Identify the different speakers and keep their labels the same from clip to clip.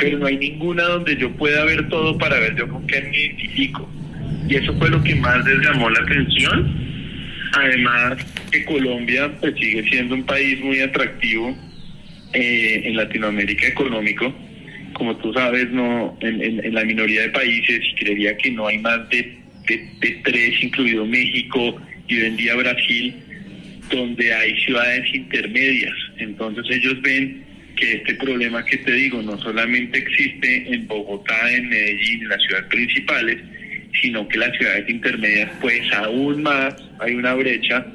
Speaker 1: pero no hay ninguna donde yo pueda ver todo para ver yo con qué me identifico. Y eso fue lo que más les llamó la atención. Además que Colombia pues sigue siendo un país muy atractivo eh, en Latinoamérica económico. Como tú sabes, no en, la minoría de países, y creería que no hay más de, de tres, incluido México y hoy en día Brasil, donde hay ciudades intermedias. Entonces ellos ven que este problema que te digo no solamente existe en Bogotá, en Medellín, en las ciudades principales, sino que las ciudades intermedias pues aún más hay una brecha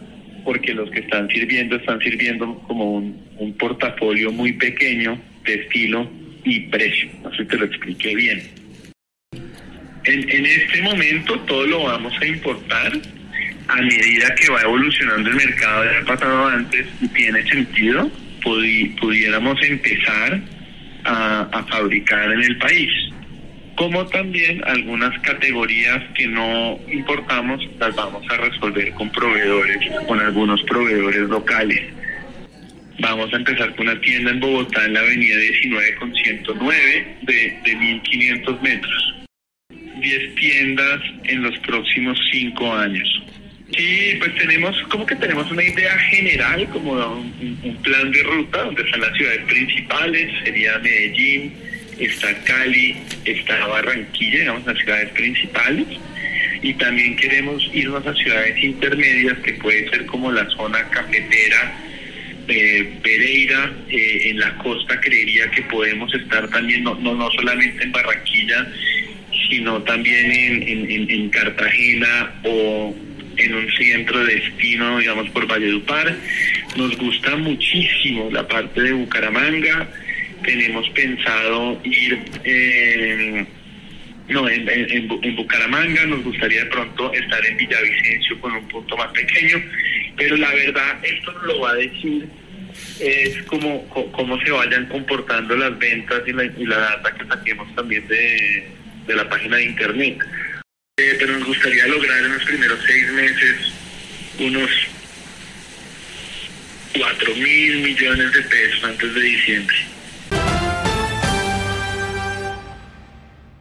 Speaker 1: porque los que están sirviendo están sirviendo como un, portafolio muy pequeño de estilo y precio. No sé si te lo expliqué bien. En, en este momento todo lo vamos a importar a medida que va evolucionando el mercado, ya ha pasado antes y tiene sentido, pudiéramos empezar a, fabricar en el país. Como también algunas categorías que no importamos las vamos a resolver con proveedores, con algunos proveedores locales. Vamos a empezar con una tienda en Bogotá en la avenida 19 con 109 de, de 1500 metros. 10 tiendas en los próximos 5 años. Sí, pues tenemos, como que tenemos una idea general, como un, plan de ruta, donde están las ciudades principales, sería Medellín, está Cali, está Barranquilla, digamos, las ciudades principales, y también queremos irnos a ciudades intermedias, que puede ser como la zona cafetera, eh, Pereira, eh, en la costa creería que podemos estar también, no, no, no solamente en Barranquilla, sino también en, en Cartagena o en un centro de destino, digamos, por Valledupar. Nos gusta muchísimo la parte de Bucaramanga. Tenemos pensado ir en, no, en, Bucaramanga. Nos gustaría de pronto estar en Villavicencio con un punto más pequeño. Pero la verdad, esto nos lo va a decir es como cómo se vayan comportando las ventas y la, y la data que saquemos también de la página de internet. Eh, pero nos gustaría lograr en los primeros seis meses unos 4 mil millones de pesos antes de diciembre.